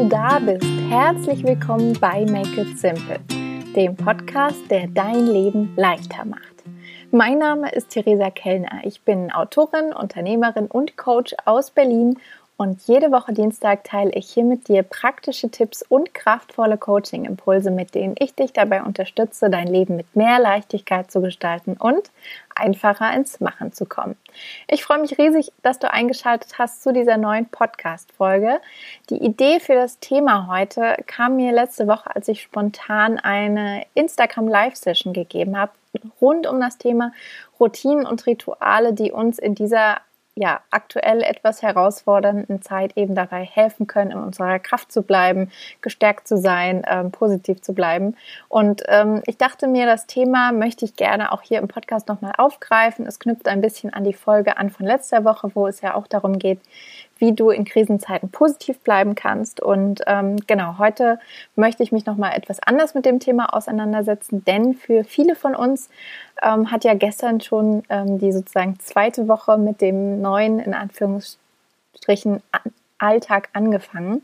du da bist. Herzlich willkommen bei Make It Simple, dem Podcast, der dein Leben leichter macht. Mein Name ist Theresa Kellner. Ich bin Autorin, Unternehmerin und Coach aus Berlin und jede Woche Dienstag teile ich hier mit dir praktische Tipps und kraftvolle Coaching-Impulse, mit denen ich dich dabei unterstütze, dein Leben mit mehr Leichtigkeit zu gestalten und einfacher ins Machen zu kommen. Ich freue mich riesig, dass du eingeschaltet hast zu dieser neuen Podcast-Folge. Die Idee für das Thema heute kam mir letzte Woche, als ich spontan eine Instagram Live-Session gegeben habe, rund um das Thema Routinen und Rituale, die uns in dieser ja, aktuell etwas herausfordernden Zeit eben dabei helfen können, in unserer Kraft zu bleiben, gestärkt zu sein, ähm, positiv zu bleiben. Und ähm, ich dachte mir, das Thema möchte ich gerne auch hier im Podcast nochmal aufgreifen. Es knüpft ein bisschen an die Folge an von letzter Woche, wo es ja auch darum geht, wie du in Krisenzeiten positiv bleiben kannst. Und ähm, genau, heute möchte ich mich nochmal etwas anders mit dem Thema auseinandersetzen, denn für viele von uns ähm, hat ja gestern schon ähm, die sozusagen zweite Woche mit dem neuen, in Anführungsstrichen, Alltag angefangen.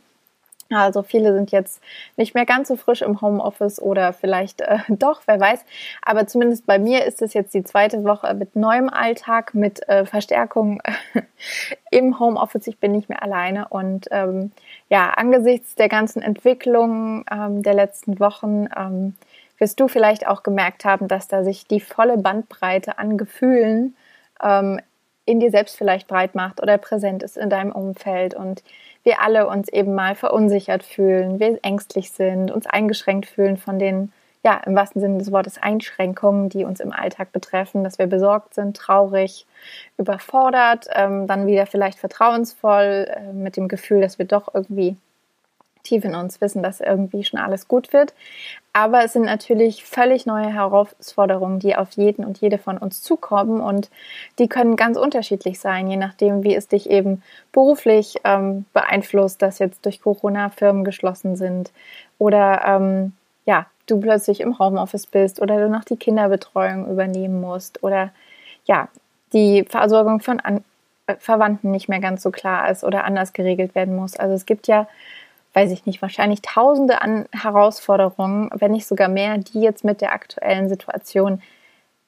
Also viele sind jetzt nicht mehr ganz so frisch im Homeoffice oder vielleicht äh, doch, wer weiß. Aber zumindest bei mir ist es jetzt die zweite Woche mit neuem Alltag, mit äh, Verstärkung im Homeoffice. Ich bin nicht mehr alleine und ähm, ja, angesichts der ganzen Entwicklung ähm, der letzten Wochen ähm, wirst du vielleicht auch gemerkt haben, dass da sich die volle Bandbreite an Gefühlen ähm, in dir selbst vielleicht breit macht oder präsent ist in deinem Umfeld und wir alle uns eben mal verunsichert fühlen, wir ängstlich sind, uns eingeschränkt fühlen von den, ja, im wahrsten Sinne des Wortes Einschränkungen, die uns im Alltag betreffen, dass wir besorgt sind, traurig, überfordert, ähm, dann wieder vielleicht vertrauensvoll äh, mit dem Gefühl, dass wir doch irgendwie tief in uns wissen, dass irgendwie schon alles gut wird. Aber es sind natürlich völlig neue Herausforderungen, die auf jeden und jede von uns zukommen und die können ganz unterschiedlich sein, je nachdem, wie es dich eben beruflich ähm, beeinflusst, dass jetzt durch Corona Firmen geschlossen sind oder ähm, ja, du plötzlich im Homeoffice bist oder du noch die Kinderbetreuung übernehmen musst oder ja, die Versorgung von An Verwandten nicht mehr ganz so klar ist oder anders geregelt werden muss. Also es gibt ja weiß ich nicht, wahrscheinlich tausende an Herausforderungen, wenn nicht sogar mehr, die jetzt mit der aktuellen Situation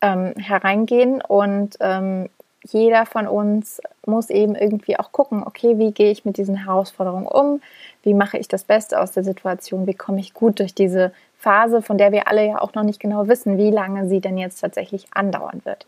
ähm, hereingehen. Und ähm, jeder von uns muss eben irgendwie auch gucken, okay, wie gehe ich mit diesen Herausforderungen um? Wie mache ich das Beste aus der Situation? Wie komme ich gut durch diese Phase, von der wir alle ja auch noch nicht genau wissen, wie lange sie denn jetzt tatsächlich andauern wird.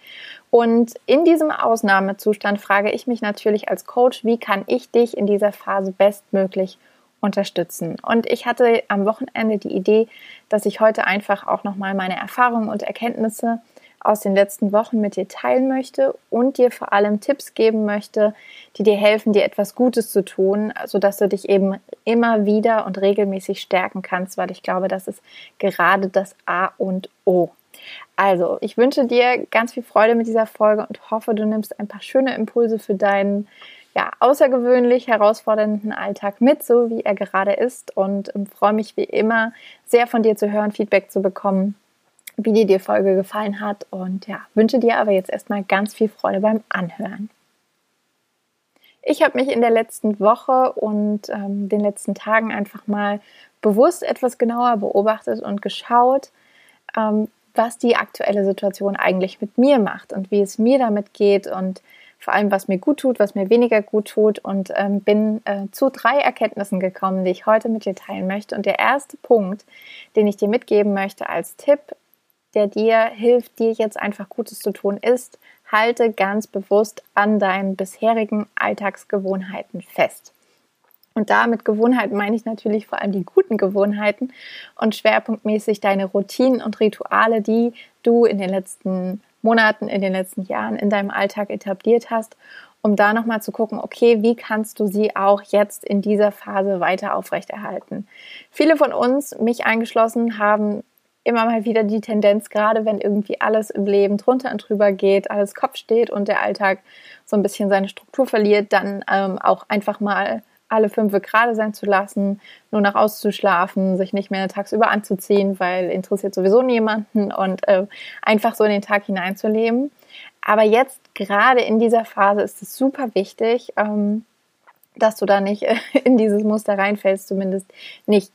Und in diesem Ausnahmezustand frage ich mich natürlich als Coach, wie kann ich dich in dieser Phase bestmöglich unterstützen. Und ich hatte am Wochenende die Idee, dass ich heute einfach auch nochmal meine Erfahrungen und Erkenntnisse aus den letzten Wochen mit dir teilen möchte und dir vor allem Tipps geben möchte, die dir helfen, dir etwas Gutes zu tun, sodass du dich eben immer wieder und regelmäßig stärken kannst, weil ich glaube, das ist gerade das A und O. Also, ich wünsche dir ganz viel Freude mit dieser Folge und hoffe, du nimmst ein paar schöne Impulse für deinen ja, außergewöhnlich herausfordernden Alltag mit, so wie er gerade ist. Und ähm, freue mich wie immer sehr von dir zu hören, Feedback zu bekommen, wie dir die Folge gefallen hat. Und ja, wünsche dir aber jetzt erstmal ganz viel Freude beim Anhören. Ich habe mich in der letzten Woche und ähm, den letzten Tagen einfach mal bewusst etwas genauer beobachtet und geschaut, ähm, was die aktuelle Situation eigentlich mit mir macht und wie es mir damit geht und vor allem, was mir gut tut, was mir weniger gut tut und ähm, bin äh, zu drei Erkenntnissen gekommen, die ich heute mit dir teilen möchte. Und der erste Punkt, den ich dir mitgeben möchte als Tipp, der dir hilft, dir jetzt einfach Gutes zu tun, ist, halte ganz bewusst an deinen bisherigen Alltagsgewohnheiten fest. Und da mit Gewohnheiten meine ich natürlich vor allem die guten Gewohnheiten und schwerpunktmäßig deine Routinen und Rituale, die du in den letzten Monaten, in den letzten Jahren in deinem Alltag etabliert hast, um da nochmal zu gucken, okay, wie kannst du sie auch jetzt in dieser Phase weiter aufrechterhalten? Viele von uns, mich eingeschlossen, haben immer mal wieder die Tendenz, gerade wenn irgendwie alles im Leben drunter und drüber geht, alles Kopf steht und der Alltag so ein bisschen seine Struktur verliert, dann ähm, auch einfach mal alle fünf gerade sein zu lassen, nur nach auszuschlafen, sich nicht mehr tagsüber anzuziehen, weil interessiert sowieso niemanden und äh, einfach so in den Tag hineinzuleben. Aber jetzt gerade in dieser Phase ist es super wichtig, ähm, dass du da nicht in dieses Muster reinfällst, zumindest nicht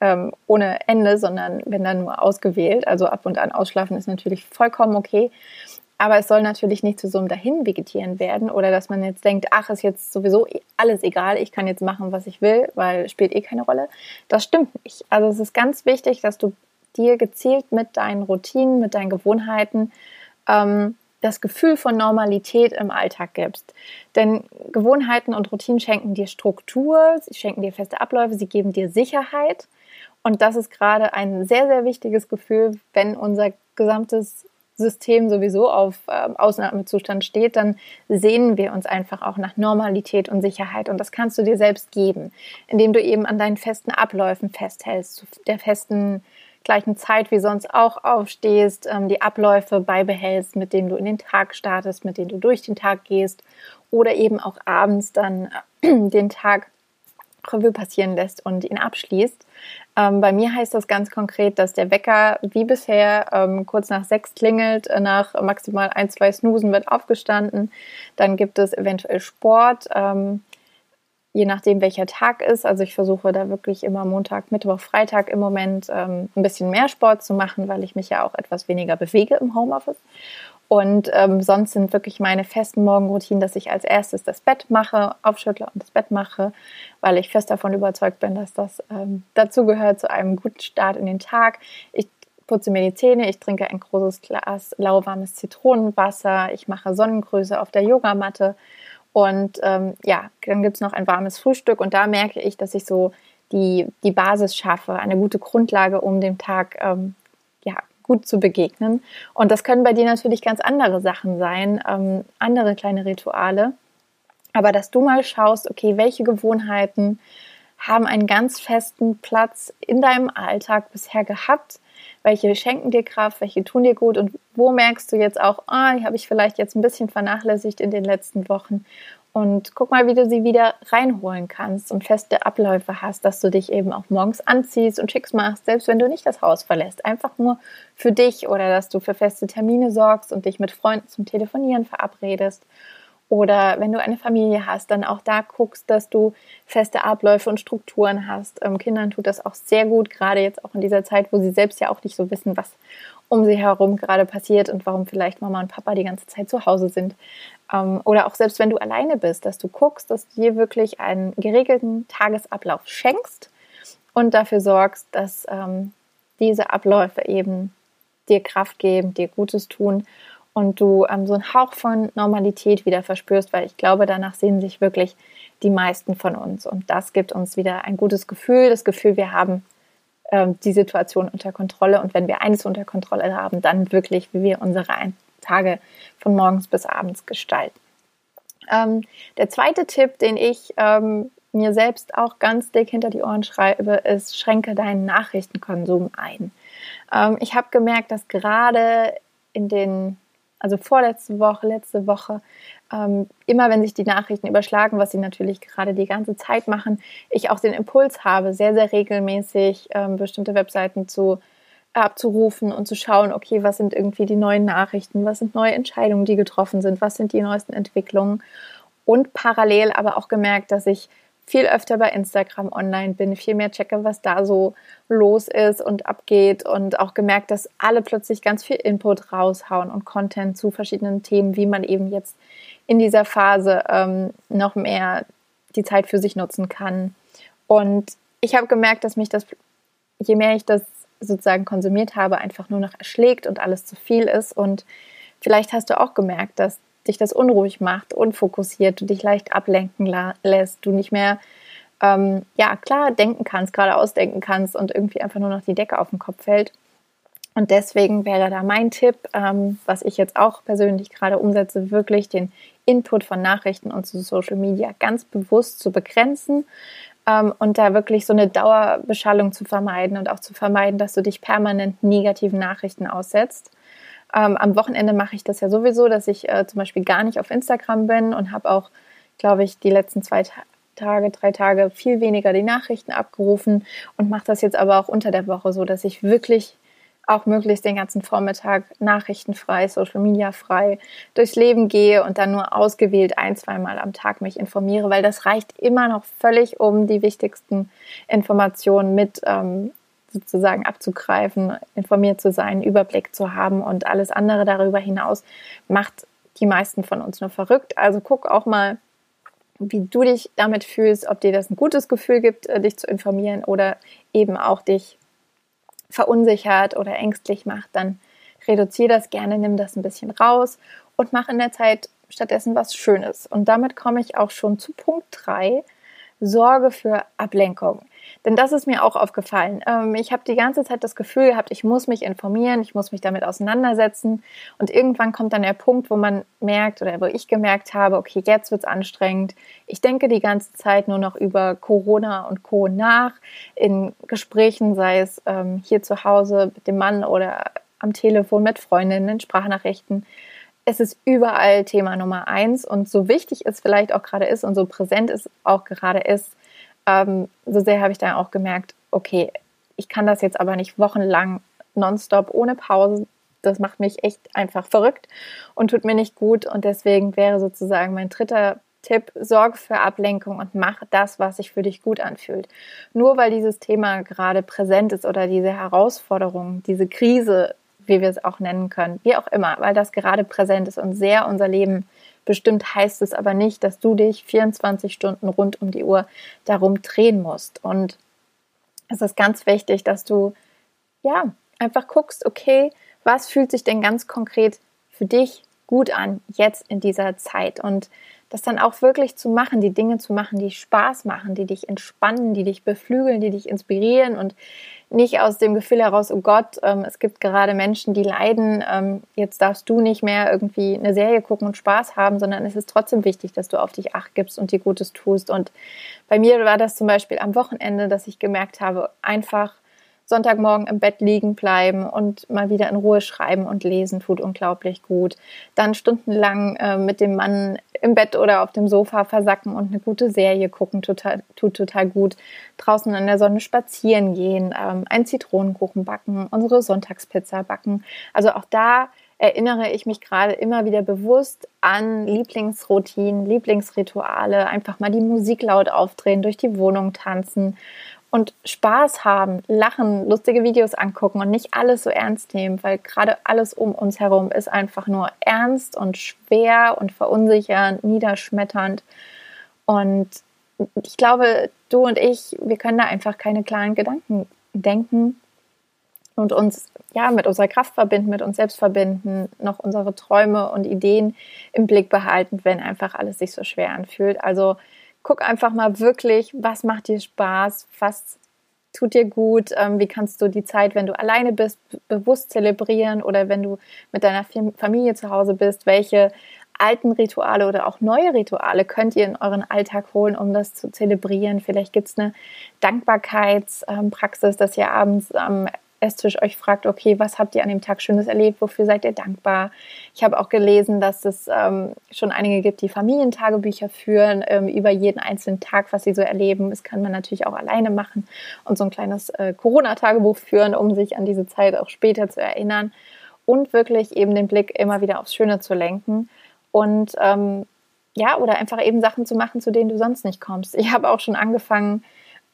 ähm, ohne Ende, sondern wenn dann nur ausgewählt. Also ab und an ausschlafen ist natürlich vollkommen okay. Aber es soll natürlich nicht zu so einem Dahinvegetieren werden oder dass man jetzt denkt, ach, ist jetzt sowieso alles egal, ich kann jetzt machen, was ich will, weil spielt eh keine Rolle. Das stimmt nicht. Also es ist ganz wichtig, dass du dir gezielt mit deinen Routinen, mit deinen Gewohnheiten ähm, das Gefühl von Normalität im Alltag gibst. Denn Gewohnheiten und Routinen schenken dir Struktur, sie schenken dir feste Abläufe, sie geben dir Sicherheit. Und das ist gerade ein sehr, sehr wichtiges Gefühl, wenn unser gesamtes System sowieso auf äh, Ausnahmezustand steht, dann sehnen wir uns einfach auch nach Normalität und Sicherheit. Und das kannst du dir selbst geben, indem du eben an deinen festen Abläufen festhältst, der festen gleichen Zeit wie sonst auch aufstehst, ähm, die Abläufe beibehältst, mit denen du in den Tag startest, mit denen du durch den Tag gehst oder eben auch abends dann äh, den Tag Revue passieren lässt und ihn abschließt. Ähm, bei mir heißt das ganz konkret, dass der Wecker wie bisher ähm, kurz nach sechs klingelt, nach maximal ein, zwei Snoosen wird aufgestanden. Dann gibt es eventuell Sport. Ähm, je nachdem, welcher Tag ist. Also ich versuche da wirklich immer Montag, Mittwoch, Freitag im Moment ähm, ein bisschen mehr Sport zu machen, weil ich mich ja auch etwas weniger bewege im Homeoffice. Und ähm, sonst sind wirklich meine festen Morgenroutinen, dass ich als erstes das Bett mache, aufschüttle und das Bett mache, weil ich fest davon überzeugt bin, dass das ähm, dazu gehört zu einem guten Start in den Tag. Ich putze mir die Zähne, ich trinke ein großes Glas lauwarmes Zitronenwasser, ich mache Sonnengrüße auf der Yogamatte und ähm, ja, dann gibt es noch ein warmes Frühstück und da merke ich, dass ich so die, die Basis schaffe, eine gute Grundlage, um dem Tag ähm, gut zu begegnen. Und das können bei dir natürlich ganz andere Sachen sein, ähm, andere kleine Rituale. Aber dass du mal schaust, okay, welche Gewohnheiten haben einen ganz festen Platz in deinem Alltag bisher gehabt, welche schenken dir Kraft, welche tun dir gut und wo merkst du jetzt auch, ah, die habe ich vielleicht jetzt ein bisschen vernachlässigt in den letzten Wochen. Und guck mal, wie du sie wieder reinholen kannst und feste Abläufe hast, dass du dich eben auch morgens anziehst und schickst machst, selbst wenn du nicht das Haus verlässt. Einfach nur für dich oder dass du für feste Termine sorgst und dich mit Freunden zum Telefonieren verabredest oder wenn du eine Familie hast, dann auch da guckst, dass du feste Abläufe und Strukturen hast. Ähm, Kindern tut das auch sehr gut, gerade jetzt auch in dieser Zeit, wo sie selbst ja auch nicht so wissen, was um sie herum gerade passiert und warum vielleicht Mama und Papa die ganze Zeit zu Hause sind. Ähm, oder auch selbst wenn du alleine bist, dass du guckst, dass du dir wirklich einen geregelten Tagesablauf schenkst und dafür sorgst, dass ähm, diese Abläufe eben dir Kraft geben, dir Gutes tun und du ähm, so einen Hauch von Normalität wieder verspürst, weil ich glaube, danach sehen sich wirklich die meisten von uns. Und das gibt uns wieder ein gutes Gefühl, das Gefühl, wir haben ähm, die Situation unter Kontrolle. Und wenn wir eines unter Kontrolle haben, dann wirklich, wie wir unsere Tage von morgens bis abends gestalten. Ähm, der zweite Tipp, den ich ähm, mir selbst auch ganz dick hinter die Ohren schreibe, ist, schränke deinen Nachrichtenkonsum ein. Ähm, ich habe gemerkt, dass gerade in den also vorletzte Woche, letzte Woche, ähm, immer wenn sich die Nachrichten überschlagen, was sie natürlich gerade die ganze Zeit machen, ich auch den Impuls habe, sehr, sehr regelmäßig ähm, bestimmte Webseiten zu abzurufen und zu schauen, okay, was sind irgendwie die neuen Nachrichten, was sind neue Entscheidungen, die getroffen sind, was sind die neuesten Entwicklungen. Und parallel aber auch gemerkt, dass ich viel öfter bei Instagram online bin, viel mehr checke, was da so los ist und abgeht und auch gemerkt, dass alle plötzlich ganz viel Input raushauen und Content zu verschiedenen Themen, wie man eben jetzt in dieser Phase ähm, noch mehr die Zeit für sich nutzen kann. Und ich habe gemerkt, dass mich das, je mehr ich das sozusagen konsumiert habe, einfach nur noch erschlägt und alles zu viel ist. Und vielleicht hast du auch gemerkt, dass dich das unruhig macht, unfokussiert, du dich leicht ablenken lässt, du nicht mehr ähm, ja klar denken kannst, gerade ausdenken kannst und irgendwie einfach nur noch die Decke auf den Kopf fällt. Und deswegen wäre da mein Tipp, ähm, was ich jetzt auch persönlich gerade umsetze, wirklich den Input von Nachrichten und zu Social Media ganz bewusst zu begrenzen ähm, und da wirklich so eine Dauerbeschallung zu vermeiden und auch zu vermeiden, dass du dich permanent negativen Nachrichten aussetzt. Ähm, am Wochenende mache ich das ja sowieso, dass ich äh, zum Beispiel gar nicht auf Instagram bin und habe auch, glaube ich, die letzten zwei Ta Tage, drei Tage viel weniger die Nachrichten abgerufen und mache das jetzt aber auch unter der Woche so, dass ich wirklich auch möglichst den ganzen Vormittag nachrichtenfrei, Social Media frei durchs Leben gehe und dann nur ausgewählt ein, zweimal am Tag mich informiere, weil das reicht immer noch völlig, um die wichtigsten Informationen mit ähm, sozusagen abzugreifen, informiert zu sein, Überblick zu haben und alles andere darüber hinaus macht die meisten von uns nur verrückt. Also guck auch mal, wie du dich damit fühlst, ob dir das ein gutes Gefühl gibt, äh, dich zu informieren oder eben auch dich verunsichert oder ängstlich macht, dann reduziere das gerne, nimm das ein bisschen raus und mach in der Zeit stattdessen was Schönes. Und damit komme ich auch schon zu Punkt 3, Sorge für Ablenkung. Denn das ist mir auch aufgefallen. Ähm, ich habe die ganze Zeit das Gefühl gehabt, ich muss mich informieren, ich muss mich damit auseinandersetzen. Und irgendwann kommt dann der Punkt, wo man merkt oder wo ich gemerkt habe, okay, jetzt wird es anstrengend. Ich denke die ganze Zeit nur noch über Corona und Co. nach. In Gesprächen, sei es ähm, hier zu Hause mit dem Mann oder am Telefon mit Freundinnen, in Sprachnachrichten es ist überall Thema Nummer eins und so wichtig es vielleicht auch gerade ist und so präsent es auch gerade ist, ähm, so sehr habe ich dann auch gemerkt, okay, ich kann das jetzt aber nicht wochenlang nonstop ohne Pause. Das macht mich echt einfach verrückt und tut mir nicht gut. Und deswegen wäre sozusagen mein dritter Tipp, sorge für Ablenkung und mach das, was sich für dich gut anfühlt. Nur weil dieses Thema gerade präsent ist oder diese Herausforderung, diese Krise, wie wir es auch nennen können, wie auch immer, weil das gerade präsent ist und sehr unser Leben Bestimmt heißt es aber nicht, dass du dich 24 Stunden rund um die Uhr darum drehen musst. Und es ist ganz wichtig, dass du ja einfach guckst, okay, was fühlt sich denn ganz konkret für dich gut an jetzt in dieser Zeit und das dann auch wirklich zu machen, die Dinge zu machen, die Spaß machen, die dich entspannen, die dich beflügeln, die dich inspirieren und nicht aus dem Gefühl heraus, oh Gott, ähm, es gibt gerade Menschen, die leiden, ähm, jetzt darfst du nicht mehr irgendwie eine Serie gucken und Spaß haben, sondern es ist trotzdem wichtig, dass du auf dich acht gibst und dir Gutes tust. Und bei mir war das zum Beispiel am Wochenende, dass ich gemerkt habe, einfach Sonntagmorgen im Bett liegen bleiben und mal wieder in Ruhe schreiben und lesen tut unglaublich gut. Dann stundenlang äh, mit dem Mann im Bett oder auf dem Sofa versacken und eine gute Serie gucken total, tut total gut. Draußen in der Sonne spazieren gehen, ähm, einen Zitronenkuchen backen, unsere Sonntagspizza backen. Also auch da erinnere ich mich gerade immer wieder bewusst an Lieblingsroutinen, Lieblingsrituale, einfach mal die Musik laut aufdrehen, durch die Wohnung tanzen und Spaß haben, lachen, lustige Videos angucken und nicht alles so ernst nehmen, weil gerade alles um uns herum ist einfach nur ernst und schwer und verunsichernd, niederschmetternd. Und ich glaube, du und ich, wir können da einfach keine klaren Gedanken denken und uns ja mit unserer Kraft verbinden, mit uns selbst verbinden, noch unsere Träume und Ideen im Blick behalten, wenn einfach alles sich so schwer anfühlt. Also guck einfach mal wirklich, was macht dir Spaß, was tut dir gut, ähm, wie kannst du die Zeit, wenn du alleine bist, bewusst zelebrieren oder wenn du mit deiner Familie zu Hause bist, welche alten Rituale oder auch neue Rituale könnt ihr in euren Alltag holen, um das zu zelebrieren. Vielleicht gibt es eine Dankbarkeitspraxis, dass ihr abends am Esstisch euch fragt, okay, was habt ihr an dem Tag Schönes erlebt, wofür seid ihr dankbar? Ich habe auch gelesen, dass es ähm, schon einige gibt, die Familientagebücher führen ähm, über jeden einzelnen Tag, was sie so erleben. Das kann man natürlich auch alleine machen und so ein kleines äh, Corona-Tagebuch führen, um sich an diese Zeit auch später zu erinnern und wirklich eben den Blick immer wieder aufs Schöne zu lenken und ähm, ja, oder einfach eben Sachen zu machen, zu denen du sonst nicht kommst. Ich habe auch schon angefangen,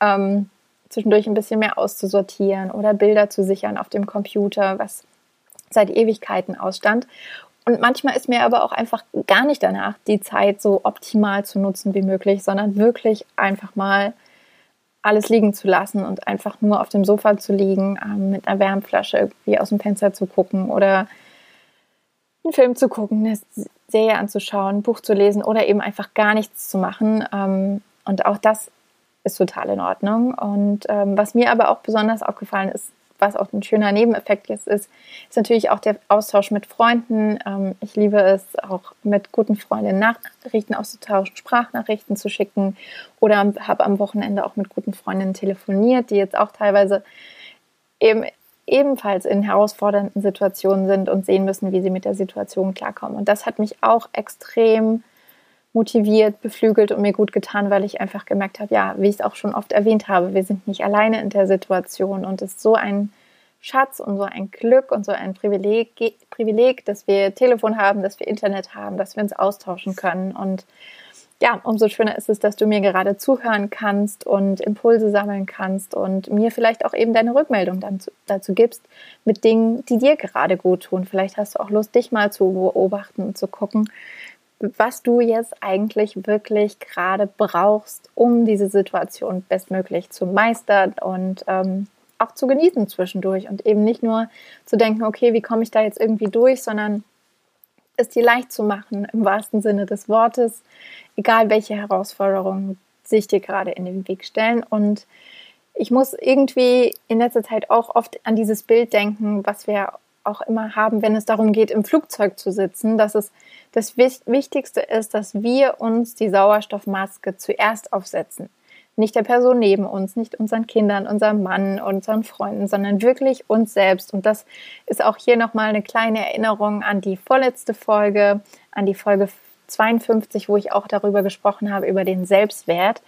ähm, zwischendurch ein bisschen mehr auszusortieren oder Bilder zu sichern auf dem Computer, was seit Ewigkeiten ausstand. Und manchmal ist mir aber auch einfach gar nicht danach, die Zeit so optimal zu nutzen wie möglich, sondern wirklich einfach mal alles liegen zu lassen und einfach nur auf dem Sofa zu liegen, ähm, mit einer Wärmflasche irgendwie aus dem Fenster zu gucken oder einen Film zu gucken, eine Serie anzuschauen, ein Buch zu lesen oder eben einfach gar nichts zu machen. Ähm, und auch das ist total in Ordnung. Und ähm, was mir aber auch besonders aufgefallen ist, was auch ein schöner Nebeneffekt jetzt ist, ist natürlich auch der Austausch mit Freunden. Ähm, ich liebe es auch mit guten Freundinnen Nachrichten auszutauschen, Sprachnachrichten zu schicken oder habe am Wochenende auch mit guten Freundinnen telefoniert, die jetzt auch teilweise eben ebenfalls in herausfordernden Situationen sind und sehen müssen, wie sie mit der Situation klarkommen. Und das hat mich auch extrem motiviert, beflügelt und mir gut getan, weil ich einfach gemerkt habe, ja, wie ich es auch schon oft erwähnt habe, wir sind nicht alleine in der Situation und es ist so ein Schatz und so ein Glück und so ein Privileg, Privileg, dass wir Telefon haben, dass wir Internet haben, dass wir uns austauschen können. Und ja, umso schöner ist es, dass du mir gerade zuhören kannst und Impulse sammeln kannst und mir vielleicht auch eben deine Rückmeldung dann zu, dazu gibst mit Dingen, die dir gerade gut tun. Vielleicht hast du auch Lust, dich mal zu beobachten und zu gucken, was du jetzt eigentlich wirklich gerade brauchst, um diese Situation bestmöglich zu meistern und ähm, auch zu genießen zwischendurch und eben nicht nur zu denken, okay, wie komme ich da jetzt irgendwie durch, sondern es dir leicht zu machen im wahrsten Sinne des Wortes, egal welche Herausforderungen sich dir gerade in den Weg stellen. Und ich muss irgendwie in letzter Zeit auch oft an dieses Bild denken, was wir auch immer haben, wenn es darum geht, im Flugzeug zu sitzen, dass es das Wichtigste ist, dass wir uns die Sauerstoffmaske zuerst aufsetzen nicht der Person neben uns, nicht unseren Kindern, unserem Mann, unseren Freunden, sondern wirklich uns selbst. Und das ist auch hier nochmal eine kleine Erinnerung an die vorletzte Folge, an die Folge 52, wo ich auch darüber gesprochen habe, über den Selbstwert.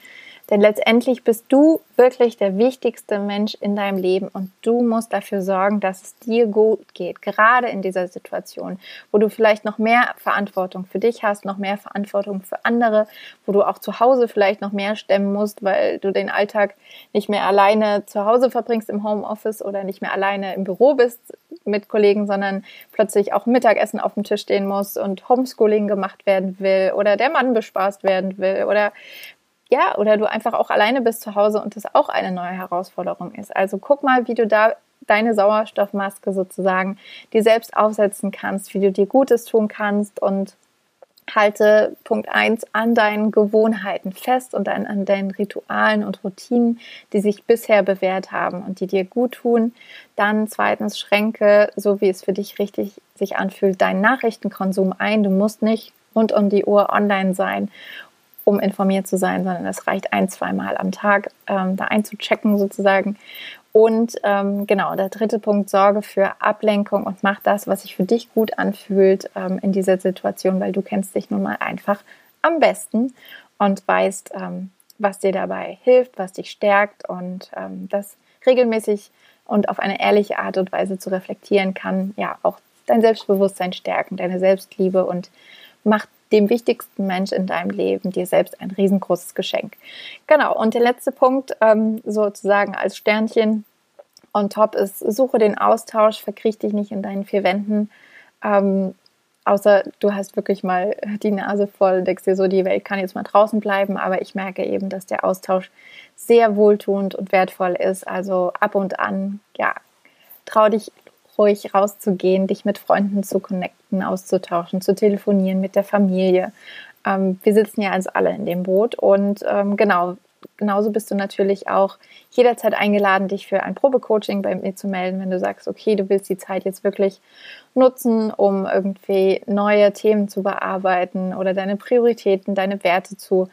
Denn letztendlich bist du wirklich der wichtigste Mensch in deinem Leben und du musst dafür sorgen, dass es dir gut geht, gerade in dieser Situation, wo du vielleicht noch mehr Verantwortung für dich hast, noch mehr Verantwortung für andere, wo du auch zu Hause vielleicht noch mehr stemmen musst, weil du den Alltag nicht mehr alleine zu Hause verbringst im Homeoffice oder nicht mehr alleine im Büro bist mit Kollegen, sondern plötzlich auch Mittagessen auf dem Tisch stehen muss und Homeschooling gemacht werden will oder der Mann bespaßt werden will oder ja, oder du einfach auch alleine bist zu Hause und das auch eine neue Herausforderung ist. Also guck mal, wie du da deine Sauerstoffmaske sozusagen dir selbst aufsetzen kannst, wie du dir Gutes tun kannst und halte Punkt eins an deinen Gewohnheiten fest und an, an deinen Ritualen und Routinen, die sich bisher bewährt haben und die dir gut tun. Dann zweitens schränke, so wie es für dich richtig sich anfühlt, deinen Nachrichtenkonsum ein. Du musst nicht rund um die Uhr online sein um informiert zu sein, sondern es reicht ein, zweimal am Tag ähm, da einzuchecken sozusagen. Und ähm, genau, der dritte Punkt, sorge für Ablenkung und mach das, was sich für dich gut anfühlt ähm, in dieser Situation, weil du kennst dich nun mal einfach am besten und weißt, ähm, was dir dabei hilft, was dich stärkt und ähm, das regelmäßig und auf eine ehrliche Art und Weise zu reflektieren kann, ja, auch dein Selbstbewusstsein stärken, deine Selbstliebe und macht dem wichtigsten Mensch in deinem Leben, dir selbst ein riesengroßes Geschenk. Genau, und der letzte Punkt, ähm, sozusagen als Sternchen on top ist, suche den Austausch, verkriech dich nicht in deinen vier Wänden. Ähm, außer du hast wirklich mal die Nase voll, denkst dir so, die Welt kann jetzt mal draußen bleiben, aber ich merke eben, dass der Austausch sehr wohltuend und wertvoll ist. Also ab und an, ja, trau dich ruhig rauszugehen, dich mit Freunden zu connecten, auszutauschen, zu telefonieren mit der Familie. Ähm, wir sitzen ja also alle in dem Boot und ähm, genau, genauso bist du natürlich auch jederzeit eingeladen, dich für ein Probecoaching bei mir zu melden, wenn du sagst, okay, du willst die Zeit jetzt wirklich nutzen, um irgendwie neue Themen zu bearbeiten oder deine Prioritäten, deine Werte zu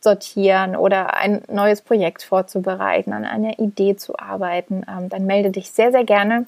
sortieren oder ein neues Projekt vorzubereiten, an einer Idee zu arbeiten, ähm, dann melde dich sehr, sehr gerne.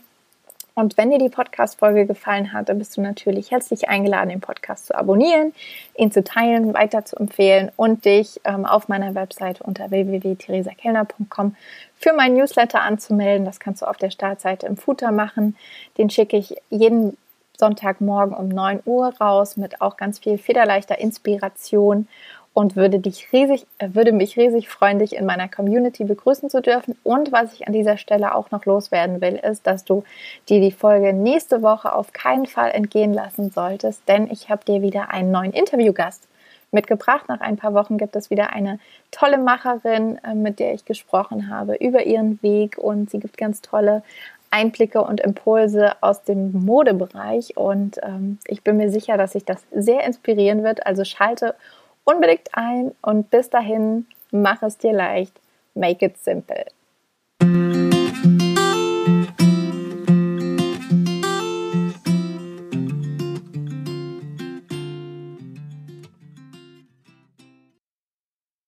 Und wenn dir die Podcast-Folge gefallen hat, dann bist du natürlich herzlich eingeladen, den Podcast zu abonnieren, ihn zu teilen, weiter zu empfehlen und dich ähm, auf meiner Webseite unter www.theresakellner.com für meinen Newsletter anzumelden. Das kannst du auf der Startseite im Footer machen. Den schicke ich jeden Sonntagmorgen um 9 Uhr raus mit auch ganz viel federleichter Inspiration und würde dich riesig, äh, würde mich riesig freuen, dich in meiner Community begrüßen zu dürfen. Und was ich an dieser Stelle auch noch loswerden will, ist, dass du dir die Folge nächste Woche auf keinen Fall entgehen lassen solltest, denn ich habe dir wieder einen neuen Interviewgast mitgebracht. Nach ein paar Wochen gibt es wieder eine tolle Macherin, äh, mit der ich gesprochen habe über ihren Weg und sie gibt ganz tolle Einblicke und Impulse aus dem Modebereich und ähm, ich bin mir sicher, dass sich das sehr inspirieren wird. Also schalte unbedingt ein und bis dahin, mach es dir leicht, make it simple.